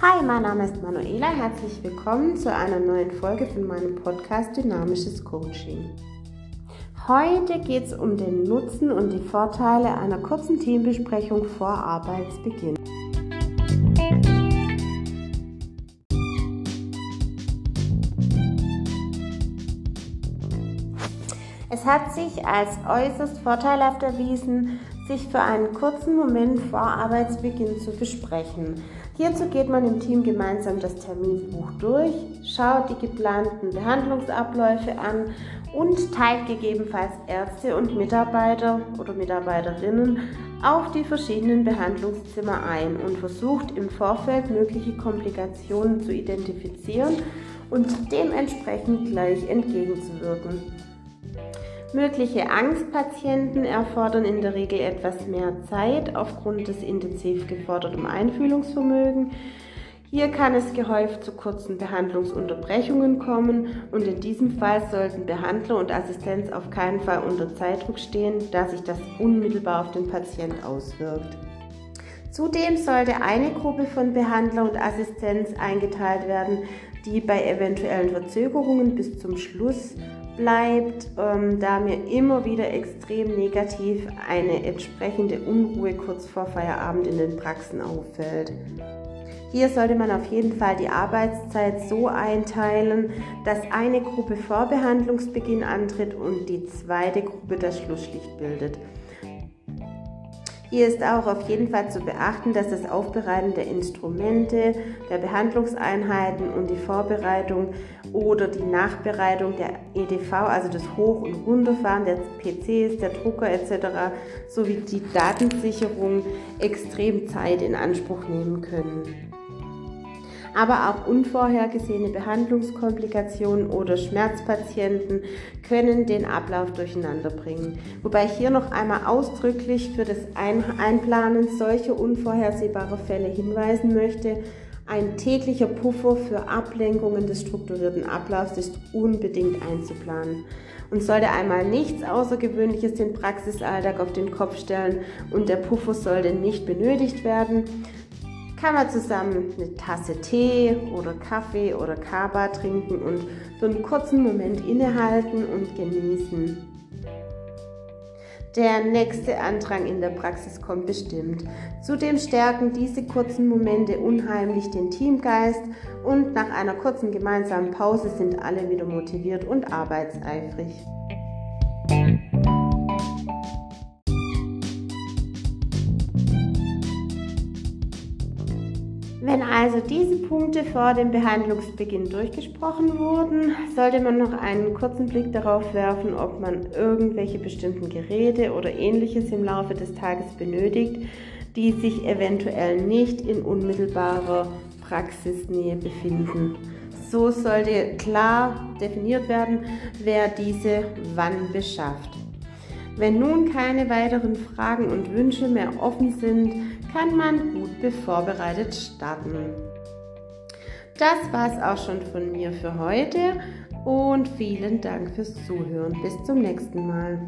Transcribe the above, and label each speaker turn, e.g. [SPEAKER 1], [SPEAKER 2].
[SPEAKER 1] Hi, mein Name ist Manuela. Herzlich willkommen zu einer neuen Folge von meinem Podcast Dynamisches Coaching. Heute geht es um den Nutzen und die Vorteile einer kurzen Teambesprechung vor Arbeitsbeginn. Es hat sich als äußerst vorteilhaft erwiesen, sich für einen kurzen Moment vor Arbeitsbeginn zu besprechen. Hierzu geht man im Team gemeinsam das Terminbuch durch, schaut die geplanten Behandlungsabläufe an und teilt gegebenenfalls Ärzte und Mitarbeiter oder Mitarbeiterinnen auf die verschiedenen Behandlungszimmer ein und versucht im Vorfeld mögliche Komplikationen zu identifizieren und dementsprechend gleich entgegenzuwirken. Mögliche Angstpatienten erfordern in der Regel etwas mehr Zeit aufgrund des intensiv geforderten Einfühlungsvermögens. Hier kann es gehäuft zu kurzen Behandlungsunterbrechungen kommen und in diesem Fall sollten Behandler und Assistenz auf keinen Fall unter Zeitdruck stehen, da sich das unmittelbar auf den Patient auswirkt. Zudem sollte eine Gruppe von Behandler und Assistenz eingeteilt werden, die bei eventuellen Verzögerungen bis zum Schluss bleibt, ähm, da mir immer wieder extrem negativ eine entsprechende Unruhe kurz vor Feierabend in den Praxen auffällt. Hier sollte man auf jeden Fall die Arbeitszeit so einteilen, dass eine Gruppe vor Behandlungsbeginn antritt und die zweite Gruppe das Schlusslicht bildet. Hier ist auch auf jeden Fall zu beachten, dass das Aufbereiten der Instrumente, der Behandlungseinheiten und die Vorbereitung oder die Nachbereitung der EDV, also das Hoch- und Runterfahren der PCs, der Drucker etc. sowie die Datensicherung extrem Zeit in Anspruch nehmen können aber auch unvorhergesehene Behandlungskomplikationen oder Schmerzpatienten können den Ablauf durcheinander bringen. Wobei ich hier noch einmal ausdrücklich für das Einplanen solcher unvorhersehbarer Fälle hinweisen möchte. Ein täglicher Puffer für Ablenkungen des strukturierten Ablaufs ist unbedingt einzuplanen. Und sollte einmal nichts Außergewöhnliches den Praxisalltag auf den Kopf stellen und der Puffer sollte nicht benötigt werden, kann man zusammen eine Tasse Tee oder Kaffee oder Kaba trinken und für einen kurzen Moment innehalten und genießen. Der nächste Andrang in der Praxis kommt bestimmt. Zudem stärken diese kurzen Momente unheimlich den Teamgeist und nach einer kurzen gemeinsamen Pause sind alle wieder motiviert und arbeitseifrig. Wenn also diese Punkte vor dem Behandlungsbeginn durchgesprochen wurden, sollte man noch einen kurzen Blick darauf werfen, ob man irgendwelche bestimmten Geräte oder ähnliches im Laufe des Tages benötigt, die sich eventuell nicht in unmittelbarer Praxisnähe befinden. So sollte klar definiert werden, wer diese wann beschafft. Wenn nun keine weiteren Fragen und Wünsche mehr offen sind, kann man gut vorbereitet starten. Das war's auch schon von mir für heute und vielen Dank fürs Zuhören. Bis zum nächsten Mal.